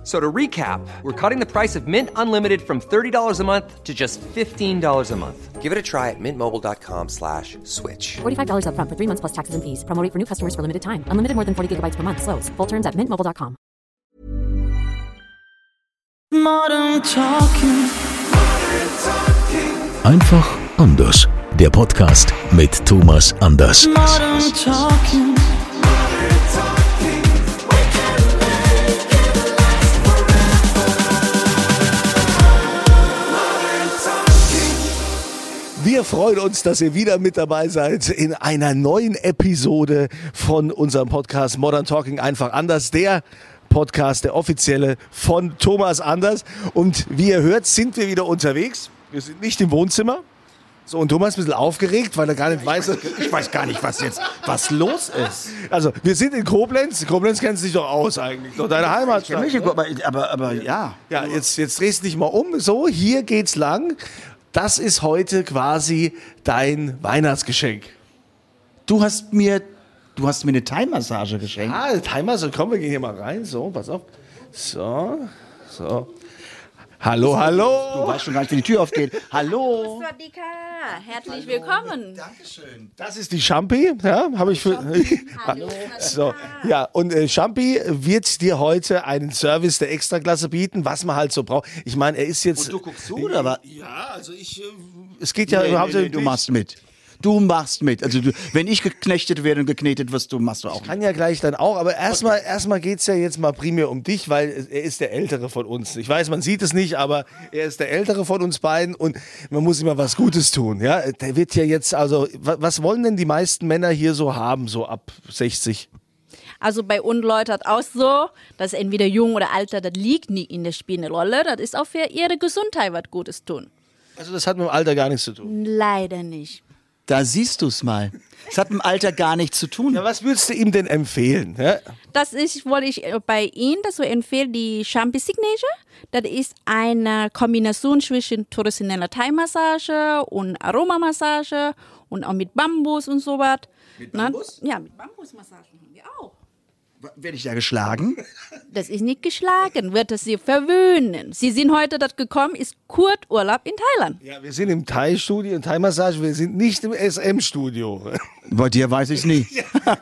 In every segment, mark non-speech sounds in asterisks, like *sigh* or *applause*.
F- So to recap, we're cutting the price of Mint Unlimited from $30 a month to just $15 a month. Give it a try at mintmobile.com slash switch. $45 upfront for three months plus taxes and fees. Promo rate for new customers for limited time. Unlimited more than 40 gigabytes per month. Slows. Full terms at mintmobile.com. Modern Talking. Einfach anders. Der Podcast mit Thomas Anders. Modern Talking. Wir freuen uns, dass ihr wieder mit dabei seid in einer neuen Episode von unserem Podcast Modern Talking einfach anders. Der Podcast, der offizielle von Thomas Anders. Und wie ihr hört, sind wir wieder unterwegs. Wir sind nicht im Wohnzimmer. So, und Thomas ist ein bisschen aufgeregt, weil er gar nicht weiß. Ich weiß gar nicht, was jetzt was los ist. Also, wir sind in Koblenz. Koblenz kennst du dich doch aus eigentlich. Doch deine Heimatstadt. Mich, aber, aber, aber ja. Ja, jetzt, jetzt drehst du dich mal um. So, hier geht's lang. Das ist heute quasi dein Weihnachtsgeschenk. Du hast mir, du hast mir eine Thai-Massage geschenkt. Ah, so komm, wir gehen hier mal rein. So, pass auf. So, so. Hallo, Du hallo. weißt schon gar nicht, wie die Tür aufgeht. Hallo. Swadika, herzlich willkommen. Dankeschön. Das ist die Champi, ja, habe ich für. *laughs* Hallo. So, ja, und äh, Champi wird dir heute einen Service der Extraklasse bieten, was man halt so braucht. Ich meine, er ist jetzt. Und du guckst zu, oder was? Ja, also ich. Äh, es geht ja Nee, nee, überhaupt nee, du machst mit. Du machst mit. Also du, wenn ich geknechtet werde und geknetet wirst, du machst du auch mit. Kann ja gleich dann auch, aber erstmal erstmal geht es ja jetzt mal primär um dich, weil er ist der Ältere von uns. Ich weiß, man sieht es nicht, aber er ist der Ältere von uns beiden und man muss immer was Gutes tun. Ja? Der wird ja jetzt, also, wa- was wollen denn die meisten Männer hier so haben, so ab 60? Also bei uns Leute hat auch so, dass entweder jung oder alter, das liegt nicht in der spielenden Rolle. Das ist auch für ihre Gesundheit was Gutes tun. Also, das hat mit dem Alter gar nichts zu tun. Leider nicht. Da siehst du es mal. Es hat mit dem Alter gar nichts zu tun. Ja, was würdest du ihm denn empfehlen? Ja? Das ist, wollte ich äh, bei Ihnen das so empfehlen, die Champi Signature. Das ist eine Kombination zwischen traditioneller Thai-Massage und Aromamassage und auch mit Bambus und sowas. Mit Bambus? Ja, mit Bambusmassagen haben wir auch. Werde ich da geschlagen? Das ist nicht geschlagen, wird es Sie verwöhnen. Sie sind heute dort gekommen, ist Kurturlaub in Thailand. ja, wir sind im Thai-Studio, in Thai-Massage, wir sind nicht im SM-Studio. Bei *laughs* dir weiß ich nie.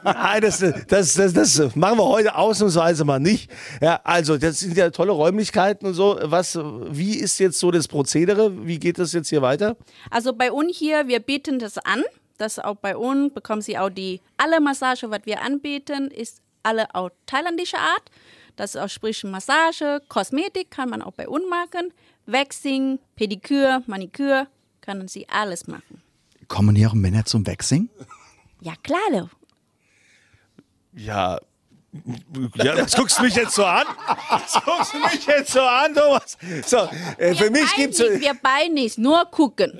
Nein, das, das, das, das machen wir heute ausnahmsweise mal nicht. Ja, also, das sind ja tolle Räumlichkeiten und so. Was, wie ist jetzt so das Prozedere? Wie geht das jetzt hier weiter? Also bei uns hier, wir bieten das an. Das auch bei uns bekommen Sie auch die alle Massage, was wir anbieten, ist alle auch thailändische Art. Das ist auch sprich Massage, Kosmetik kann man auch bei uns machen. Waxing, Pediküre, Maniküre, können Sie alles machen. Kommen hier auch Männer zum Waxing? Ja, klar. Ja. Ja, das guckst du mich jetzt so an? Das guckst du mich jetzt so an, Thomas? So, äh, für mich gibt's Eigentlich, wir beide nicht, nur gucken.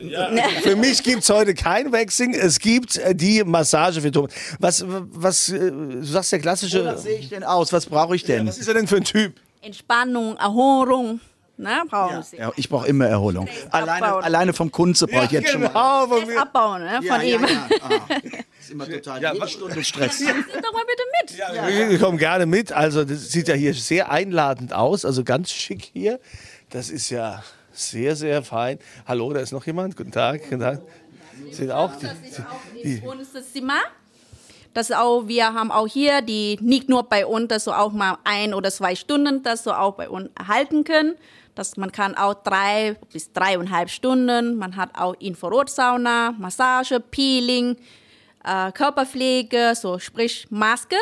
für mich gibt's heute kein Waxing. Es gibt äh, die Massage für Thomas. Was, was, äh, du sagst der klassische. Was sehe ich denn aus? Was brauche ich denn? Was ist er denn für ein Typ? Entspannung, Erholung, ne, brauchen Sie. Ja, ich brauche immer Erholung. Alleine, abbauen. alleine vom Kunze brauche ich jetzt schon mal. Genau, Stress abbauen ne, Ja, von ja, ihm. ja. *laughs* Ah, ist immer total Ja, jede was- Stunde Stress. Sind doch mal bitte mit. Wir kommen gerne mit. Also, das sieht ja hier sehr einladend aus. Also, ganz schick hier. Das ist ja sehr, sehr fein. Hallo, da ist noch jemand. Guten Tag. Guten Tag. Sind auch die, unser Zimmer. Das auch, wir haben auch hier die nicht nur bei uns, dass so auch mal ein oder zwei Stunden, das so auch bei uns erhalten können. Das, man kann auch drei bis dreieinhalb Stunden. Man hat auch Infrarotsauna, Massage, Peeling, äh, Körperpflege, so sprich Maske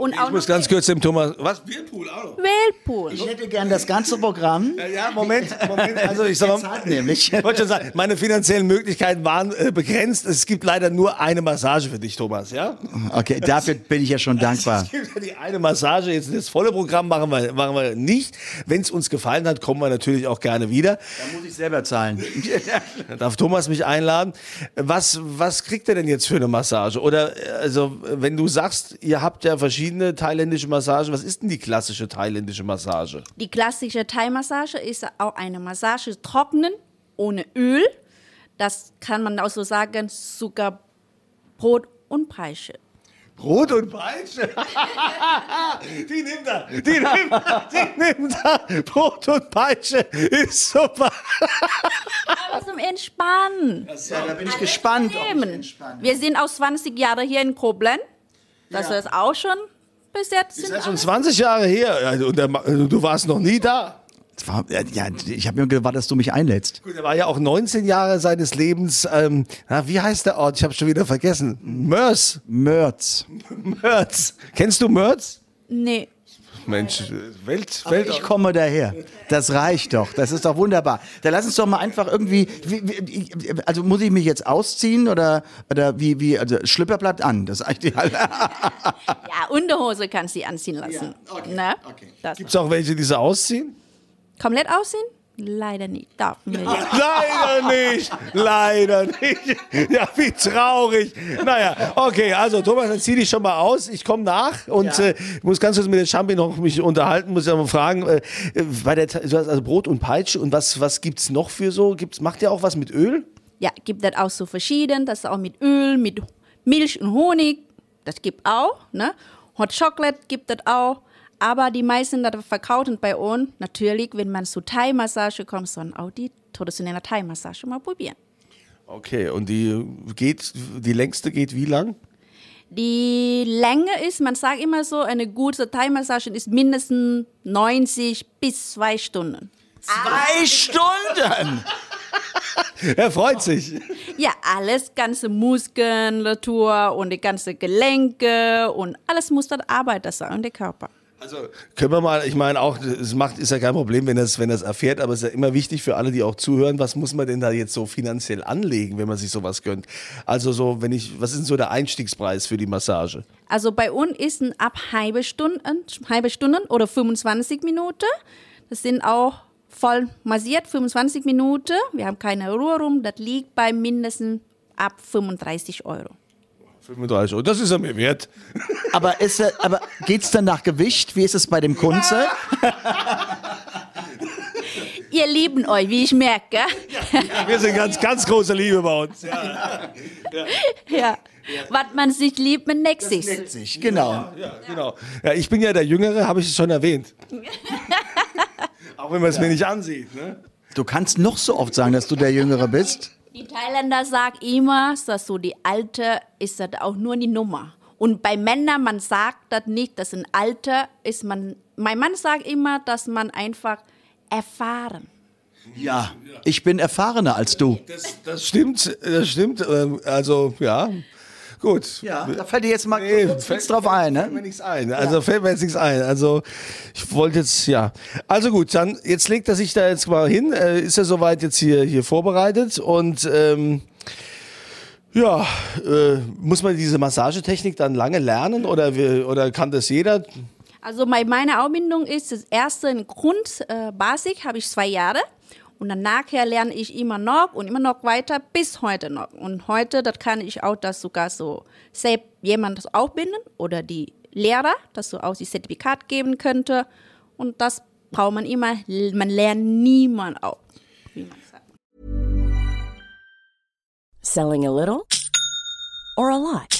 und auch Ich muss ganz kurz dem Thomas. Was? Whirlpool auch noch? Whirlpool. Ich hätte gern das ganze Programm. Ja, Moment, Moment. *laughs* Also, ich sag mal. Nämlich. *laughs* Ich wollte schon sagen, meine finanziellen Möglichkeiten waren äh, begrenzt. Es gibt leider nur eine Massage für dich, Thomas, ja? Okay, dafür bin ich ja schon *laughs* dankbar. Es gibt ja die eine Massage, jetzt das volle Programm machen wir, machen wir nicht. Wenn es uns gefallen hat, kommen wir natürlich auch gerne wieder. Da muss ich selber zahlen. Da darf Thomas mich einladen. Was, was kriegt er denn jetzt für eine Massage? Oder äh, also, wenn du sagst, ihr habt ja verschiedene verschiedene thailändische Massagen. Was ist denn die klassische thailändische Massage? Die klassische Thai-Massage ist auch eine Massage trocknen, ohne Öl. Das kann man auch so sagen, sogar Brot und Peitsche. Brot und Peitsche. *laughs* die nimmt er. Die nimmt er. Die nimmt er. Brot und Peitsche ist super. Aber zum Entspannen. Ja, da bin ich gespannt. ob ich. Wir sind auch 20 Jahre hier in Koblenz. Das ist auch schon bis jetzt. Das Sind ist schon alle- 20 Jahre her. Also, Und der, Ma- du warst noch nie da. War, ja, ich habe mir gewartet, dass du mich einlädst. Gut, er war ja auch 19 Jahre seines Lebens. Ähm, na, wie heißt der Ort? Ich habe schon wieder vergessen. Mörs. Mörz. *laughs* Mörz. Kennst du Mörz? Nee. Mensch, Welt, Aber Welt. ich komme daher. Das reicht doch. Das ist doch wunderbar. Dann lass uns doch mal einfach irgendwie. Wie, wie, also muss ich mich jetzt ausziehen oder, oder wie, wie, also Schlüpper bleibt an. Das ist eigentlich die Ja, Unterhose kannst du anziehen lassen. ne? Das Gibt es auch welche, die so ausziehen? komplett aussehen? Leider nicht. Darf mir ja. Leider nicht. Leider nicht. Ja, wie traurig. Naja, okay, also Thomas, dann zieh dich schon mal aus. Ich komme nach und äh, muss ganz kurz mit der Champi noch mich unterhalten. Muss ja mal fragen, äh, bei der, du hast also Brot und Peitsche und was, was gibt's noch für so? Gibt's, macht ihr auch was mit Öl? Ja, gibt es auch so verschieden. Das ist auch mit Öl, mit Milch und Honig. Das gibt auch. Ne? Hot Chocolate gibt es auch. Aber die meisten, die verkaufen bei uns, natürlich, wenn man zu Thai-Massage kommt, sollen auch die traditionelle Thai-Massage mal probieren. Okay, und die geht, die längste geht wie lang? Die Länge ist, man sagt immer so, eine gute Thai-Massage ist mindestens 90 bis zwei Stunden. Zwei Stunden! *laughs* Er freut sich. Ja, alles, ganze Muskulatur und die ganze Gelenke und alles muss dann arbeiten sein und der Körper. Also können wir mal, ich meine auch, es macht, ist ja kein Problem, wenn das, wenn das erfährt, aber es ist ja immer wichtig für alle, die auch zuhören, was muss man denn da jetzt so finanziell anlegen, wenn man sich sowas gönnt? Also so, wenn ich, was ist denn so der Einstiegspreis für die Massage? Also bei uns ist ein ab halbe Stunden, halbe Stunden oder 25 Minuten. Das sind auch voll massiert, 25 Minuten. Wir haben keine Ruhe rum. Das liegt bei mindestens ab 35 Euro. 35 Euro, das ist er mir wert. Aber, ist, er- aber geht's dann nach Gewicht? Wie ist es bei dem Kunze? *laughs* Ihr lieben euch, wie ich merke. Wir sind ganz, ganz große Liebe bei uns. Ja. Was man sich liebt, man neckt sich. Sich, genau. Ja, genau. Ja, ich bin ja der Jüngere, habe ich es schon erwähnt. *laughs* Auch wenn man es mir nicht ansieht. Ne? Du kannst noch so oft sagen, dass du der Jüngere bist. Die Thailänder sagen immer, dass so die Alte ist das auch nur die Nummer. Und bei Männern, man sagt das nicht, dass ein Alter ist man. Mein Mann sagt immer, dass man einfach erfahren. Ja, ich bin erfahrener als du. Das, das stimmt, das stimmt. ähm, Also, ja. Gut. Ja, da fällt dir jetzt mal Nee, kurz fällt- nichts drauf ein, Fällt mir ne? nichts ein. Also fällt mir jetzt nichts ein. Also ich wollte jetzt, ja. Also gut, dann jetzt legt er sich da jetzt mal hin. Äh, ist er soweit jetzt hier, hier vorbereitet und ähm, ja, äh, muss man diese Massagetechnik dann lange lernen oder, oder kann das jeder? Also bei meiner Ausbildung ist das erste ein Grund, äh, Basic, habe ich zwei Jahre. Und dann nachher lerne ich immer noch und immer noch weiter bis heute noch. Und heute, das kann ich auch das sogar so selbst jemand das ausbinden oder die Lehrer, dass so auch die Zertifikat geben könnte. Und das braucht man immer. Man lernt niemand auch. Wie man sagt. Selling a little or a lot?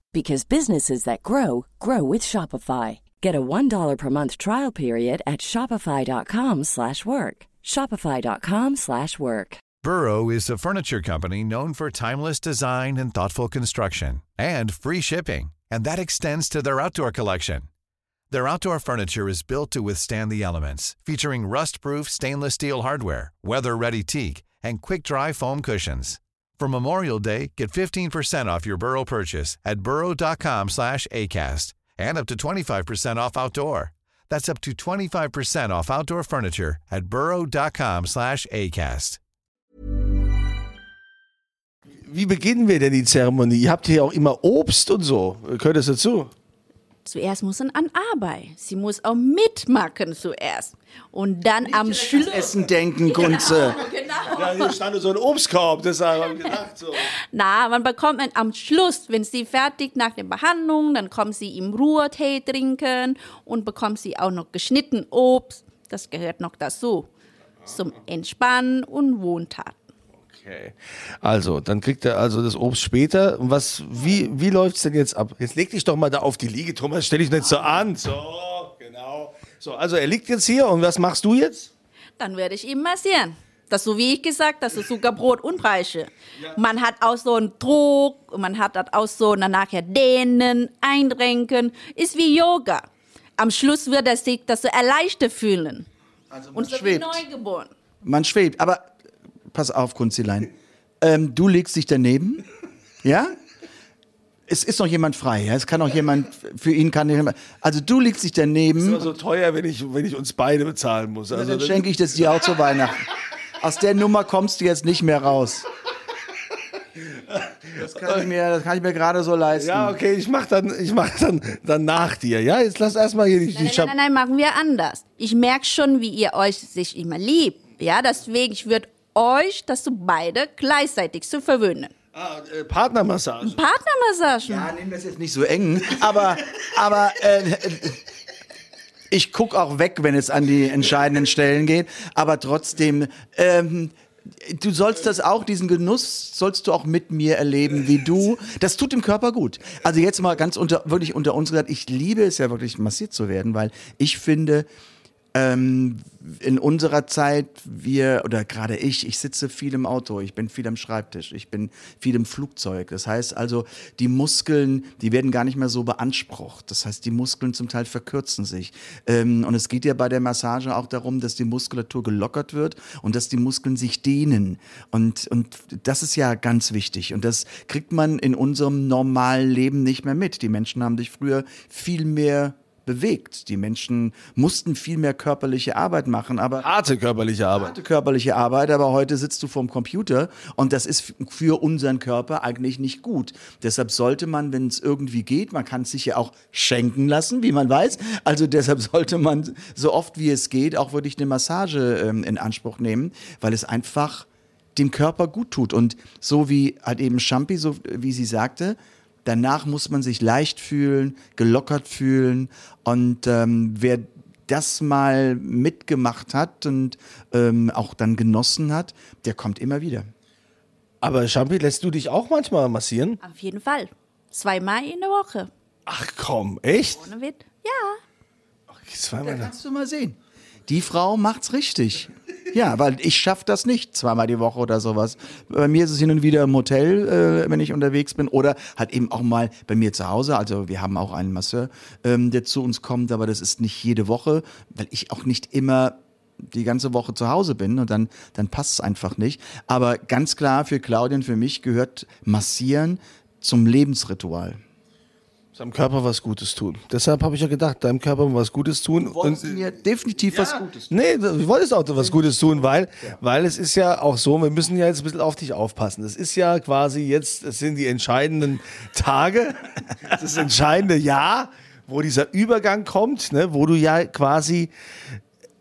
because businesses that grow grow with Shopify. Get a $1 per month trial period at shopify.com/work. shopify.com/work. Burrow is a furniture company known for timeless design and thoughtful construction and free shipping, and that extends to their outdoor collection. Their outdoor furniture is built to withstand the elements, featuring rust-proof stainless steel hardware, weather-ready teak, and quick-dry foam cushions. For Memorial Day, get 15% off your Burrow purchase at burrow.com slash ACAST and up to 25% off outdoor. That's up to 25% off outdoor furniture at burrow.com slash ACAST. Wie beginnen wir denn die Zeremonie? Ihr habt hier auch immer Obst und so. Gehört das dazu? Zuerst muss man an Arbeit. Sie muss auch mitmachen zuerst. Und dann am Schluss. Essen denken, Kunze. *laughs* Genau. Ja, hier stand so ein Obstkorb, deshalb habe ich gedacht. So. Na, man bekommt man am Schluss, wenn sie fertig nach der Behandlung, dann kommen sie im Ruhetee trinken und bekommen sie auch noch geschnitten Obst. Das gehört noch dazu. Zum Entspannen und Wohntaten. Okay. Also, dann kriegt er also das Obst später. Und was, wie, wie läuft es denn jetzt ab? Jetzt leg dich doch mal da auf die Liege, Thomas. Stell dich nicht so an. So, genau. So, also er liegt jetzt hier und was machst du jetzt? Dann werde ich ihn massieren. Das so wie ich gesagt, das ist Zuckerbrot und Breiche. Man hat auch so einen Druck, man hat das auch so nachher dehnen, einrenken. Ist wie Yoga. Am Schluss wird er sich das so erleichtert fühlen. Also man Und so wie schwebt. neugeboren. Man schwebt. Aber pass auf, Kunzilein. Ähm, du legst dich daneben. *laughs* Ja? Es ist noch jemand frei. Ja? Es kann noch jemand, für ihn kann jemand. Also du legst dich Das ist daneben. immer so teuer, wenn ich, wenn ich uns beide bezahlen muss. Also, dann schenke ich das dir auch zu Weihnachten. *laughs* Aus der Nummer kommst du jetzt nicht mehr raus. Das kann ich mir, das kann ich mir gerade so leisten. ja, okay, ich mach dann, ich mach dann, dann nach dir. Ja, jetzt lass erstmal hier die, die Nein, nein, nein, nein, machen wir anders. Ich merke schon, wie ihr euch sich immer liebt. Ja, deswegen, ich würde euch, dass du beide gleichzeitig zu verwöhnen. ah, äh, Partnermassage. Partnermassagen. Ja, nehmen das jetzt nicht so eng, aber, aber äh, ich gucke auch weg, wenn es an die entscheidenden Stellen geht. Aber trotzdem, ähm, du sollst das auch, diesen Genuss sollst du auch mit mir erleben, wie du. Das tut dem Körper gut. Also jetzt mal ganz unter, wirklich unter uns gesagt, ich liebe es ja wirklich massiert zu werden, weil ich finde, ähm, in unserer Zeit, wir, oder gerade ich, ich sitze viel im Auto, ich bin viel am Schreibtisch, ich bin viel im Flugzeug. Das heißt also, die Muskeln, die werden gar nicht mehr so beansprucht. Das heißt, die Muskeln zum Teil verkürzen sich. Ähm, und es geht ja bei der Massage auch darum, dass die Muskulatur gelockert wird und dass die Muskeln sich dehnen. Und, und das ist ja ganz wichtig. Und das kriegt man in unserem normalen Leben nicht mehr mit. Die Menschen haben sich früher viel mehr bewegt. Die Menschen mussten viel mehr körperliche Arbeit machen, aber Harte körperliche Arbeit. harte körperliche Arbeit, aber heute sitzt du vorm Computer und das ist für unseren Körper eigentlich nicht gut. Deshalb sollte man, wenn es irgendwie geht, man kann es sich ja auch schenken lassen, wie man weiß. Also deshalb *laughs* sollte man so oft wie es geht auch wirklich eine Massage ähm, in Anspruch nehmen, weil es einfach dem Körper gut tut. Und so wie halt eben Champi, so wie sie sagte, danach muss man sich leicht fühlen, gelockert fühlen. Und ähm, wer das mal mitgemacht hat und ähm, auch dann genossen hat, der kommt immer wieder. Aber Champi, lässt du dich auch manchmal massieren? Auf jeden Fall. Zweimal in der Woche. Ach komm, echt? Ohne Witz. Ja. Zweimal. Kannst du mal sehen. Die Frau macht's richtig. Ja, weil ich schaff das nicht zweimal die Woche oder sowas. Bei mir ist es hin und wieder im Hotel, äh, wenn ich unterwegs bin, oder halt eben auch mal bei mir zu Hause. Also wir haben auch einen Masseur, ähm, der zu uns kommt, aber das ist nicht jede Woche, weil ich auch nicht immer die ganze Woche zu Hause bin und dann, dann passt es einfach nicht. Aber ganz klar für Claudia und für mich gehört Massieren zum Lebensritual. Seinem Körper was Gutes tun. Deshalb habe ich ja gedacht, deinem Körper was Gutes tun. Du wolltest mir definitiv was Gutes tun. Nee, ich wollte es auch was Gutes tun, weil, weil es ist ja auch so, wir müssen ja jetzt ein bisschen auf dich aufpassen. Es ist ja quasi jetzt, es sind die entscheidenden Tage, *laughs* das entscheidende Jahr, wo dieser Übergang kommt, ne, wo du ja quasi,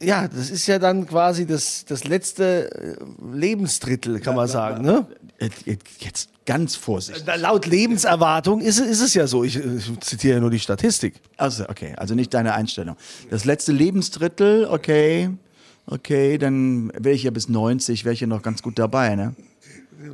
ja, das ist ja dann quasi das, das letzte äh, Lebensdrittel, kann man sagen, ne? Jetzt ganz vorsichtig. Laut Lebenserwartung ist, es- ist es ja so. Ich, ich zitiere ja nur die Statistik. Also, okay, also nicht deine Einstellung. Das letzte Lebensdrittel, okay, okay, dann wäre ich ja bis 90, wäre ich ja noch ganz gut dabei, ne?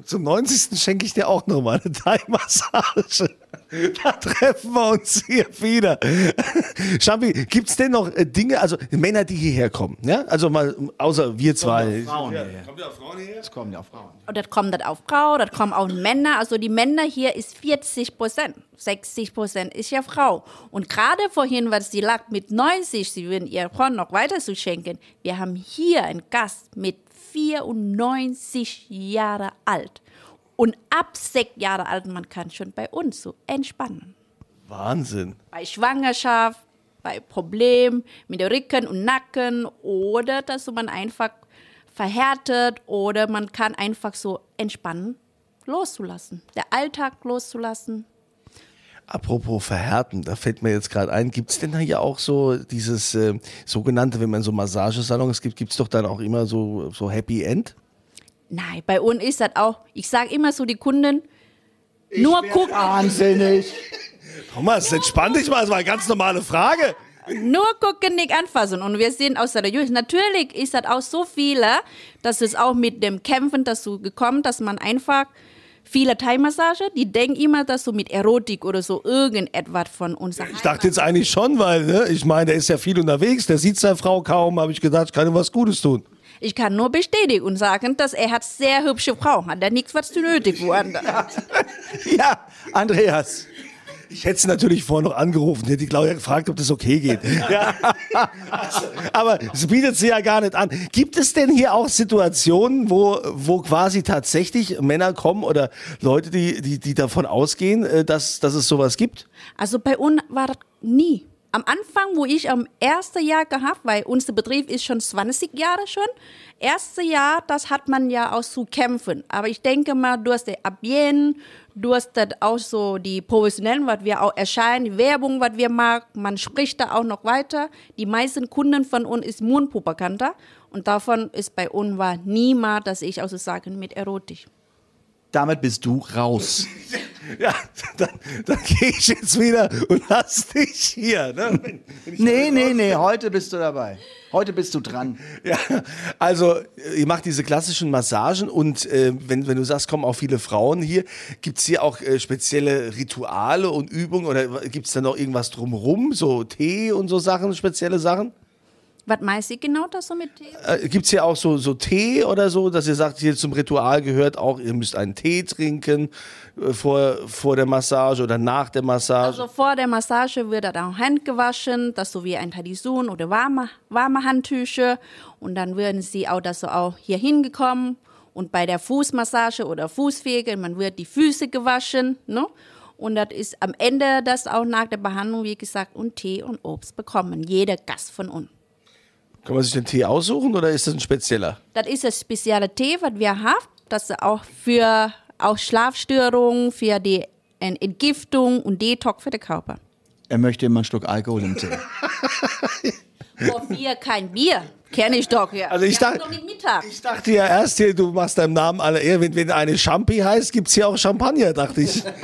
Zum 90. schenke ich dir auch nochmal eine Thai-Massage. *laughs* Da treffen wir uns hier wieder. *laughs* Schampi, gibt es denn noch äh, Dinge, also Männer, die hierher kommen? Ja? Also mal, außer wir zwei. Frauen hierher. Kommt ja Frauen hierher? Es kommen ja auch Frauen. Und das kommt dann auf Frau, das kommen auch Männer. Also die Männer hier ist 40 Prozent. 60 Prozent ist ja Frau. Und gerade vorhin, was sie lag mit 90, sie würden ihr Freund noch weiter zu schenken. Wir haben hier einen Gast mit 94 Jahre alt. Und ab sechs Jahre alt, man kann schon bei uns so entspannen. Wahnsinn. Bei Schwangerschaft, bei Problemen mit dem Rücken und Nacken oder dass man einfach verhärtet oder man kann einfach so entspannen, loszulassen, der Alltag loszulassen. Apropos verhärten, da fällt mir jetzt gerade ein, gibt es denn da hier auch so dieses äh, sogenannte, wenn man so Massagesalons gibt, gibt es doch dann auch immer so, so Happy End? Nein, bei uns ist das auch, ich sage immer so die Kunden, nur gucken, Wahnsinnig. Thomas, entspann dich mal, das war eine ganz normale Frage. nur gucken, nicht anfassen. Und wir sind aus der Jugend. Natürlich ist das auch so viele, dass es auch mit dem Kämpfen dazu gekommen, dass man einfach viele Thai-Massage, die denken immer, dass so mit Erotik oder so irgendetwas von uns Ich dachte jetzt eigentlich schon, weil ne, ich meine, der ist ja viel unterwegs, der sieht seine Frau kaum, habe ich gedacht, ich kann ihm was Gutes tun. Ich kann nur bestätigen und sagen, dass er hat sehr hübsche Frau, hat er nichts, was zu nötig woanders. *laughs* Ja, Andreas. Ich hätte sie natürlich vorher noch angerufen, hätte die Claudia gefragt, ob das okay geht. *laughs* Ja. *laughs* Aber es bietet sie ja gar nicht an. Gibt es denn hier auch Situationen, wo, wo quasi tatsächlich Männer kommen oder Leute, die, die, die davon ausgehen, äh, dass, dass es sowas gibt? Also bei uns war das nie. Am Anfang, wo ich am ersten Jahr gehabt, weil unser Betrieb ist schon 20 Jahre schon, erste Jahr, das hat man ja auch zu kämpfen. Aber ich denke mal, durch die Abjen, durch das auch so die Professionellen, was wir auch erscheinen, die Werbung, was wir machen, man spricht da auch noch weiter. Die meisten Kunden von uns ist Mundpropaganda und davon ist bei uns war niemals, dass ich auch so sagen, mit Erotik. Damit bist du raus. *laughs* Ja, dann, dann gehe ich jetzt wieder und lass dich hier. Ne? Wenn- wenn *laughs* Nee, nee, nee, heute bist du dabei. Heute bist du dran. Ja, also ihr macht diese klassischen Massagen und äh, wenn, wenn du sagst, kommen auch viele Frauen hier, gibt es hier auch äh, spezielle Rituale und Übungen oder gibt es da noch irgendwas drumherum, so Tee und so Sachen, spezielle Sachen? Was meinst du genau das so mit Tee? Äh, gibt es hier auch so, so Tee oder so, dass ihr sagt, hier zum Ritual gehört auch, ihr müsst einen Tee trinken äh, vor, vor der Massage oder nach der Massage? Also vor der Massage wird dann auch Hand gewaschen, das so wie ein Tradition oder warme, warme Handtücher. Und dann würden sie auch das so auch hier hingekommen. Und bei der Fußmassage oder Fußpflege, man wird die Füße gewaschen. Ne? Und das ist am Ende das auch nach der Behandlung, wie gesagt, und Tee und Obst bekommen. Jeder Gast von uns. Kann man sich den Tee aussuchen oder ist das ein spezieller? Das ist ein spezieller Tee, was wir haben. Das ist auch für auch Schlafstörungen, für die Entgiftung und Detox für den Körper. Er möchte immer ein Stück Alkohol im Tee. *laughs* Vor vier kein Bier. Kenne ich doch, ja. Also ich Mittag. Ich dachte ja erst hier, du machst deinem Namen alle Ehre. Wenn, wenn eine Champi heißt, gibt es hier auch Champagner, dachte ich. *laughs*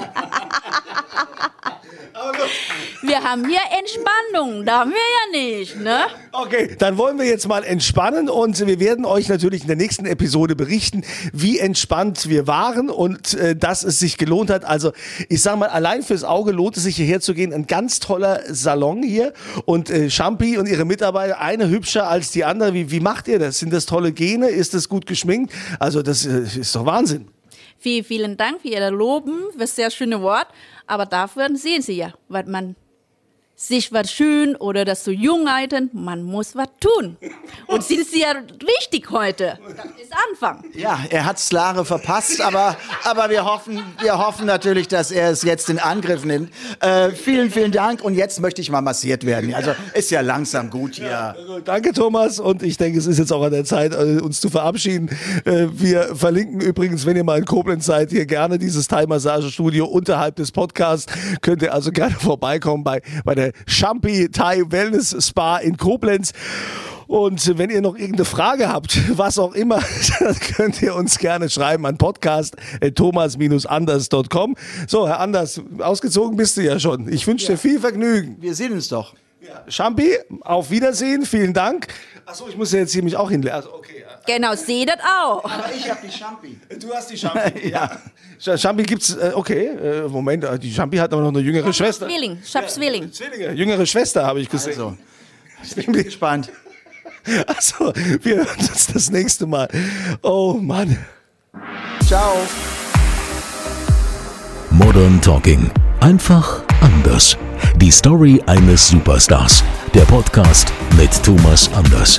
Wir haben hier Entspannung, da haben wir ja nicht, ne? Okay, dann wollen wir jetzt mal entspannen und wir werden euch natürlich in der nächsten Episode berichten, wie entspannt wir waren und äh, dass es sich gelohnt hat. Also ich sag mal, allein fürs Auge lohnt es sich hierher zu gehen. Ein ganz toller Salon hier und äh, Champi und ihre Mitarbeiter, eine hübscher als die andere. Wie, wie macht ihr das? Sind das tolle Gene? Ist das gut geschminkt? Also das äh, ist doch Wahnsinn. Vielen, vielen Dank für Ihr Loben, das sehr schöne Wort. Aber dafür sehen Sie ja, was man sich was schön oder das so jung halten, man muss was tun. Und *laughs* sind Sie ja richtig heute. Das ist Anfang. Ja, er hat Slare verpasst, aber, aber wir, hoffen, wir hoffen natürlich, dass er es jetzt in Angriff nimmt. Äh, vielen, vielen Dank und jetzt möchte ich mal massiert werden. Also ist ja langsam gut hier. Also, Danke, Thomas. Und ich denke, es ist jetzt auch an der Zeit, äh, uns zu verabschieden. Äh, Wir verlinken übrigens, wenn ihr mal in Koblenz seid, hier gerne dieses Thai-Massagestudio unterhalb des Podcasts. Könnt ihr also gerne vorbeikommen bei, bei der Champi Thai Wellness Spa in Koblenz. Und wenn ihr noch irgendeine Frage habt, *laughs* was auch immer, *laughs* dann könnt ihr uns gerne schreiben an podcast.thomas-anders.com. So, Herr Anders, ausgezogen bist du ja schon. Ich wünsche dir viel Vergnügen. Wir sehen uns doch. Champi, auf Wiedersehen, vielen Dank. Achso, ich muss ja jetzt hier mich auch hinlegen. Also, okay. Genau, seht das auch. Aber ich habe die Champi. Du hast die Champi. *laughs* ja. Sch- Champi gibt's, äh, okay, äh, Moment, äh, die Champi hat aber noch eine jüngere Schwester. Zwilling, ich hab Zwilling. Zwillinge, jüngere Schwester habe ich gesehen. Also, ich bin gespannt. *laughs* Achso, wir hören uns das nächste Mal. Oh Mann. Ciao. Modern Talking. Einfach anders. Die Story eines Superstars. Der Podcast mit Thomas Anders.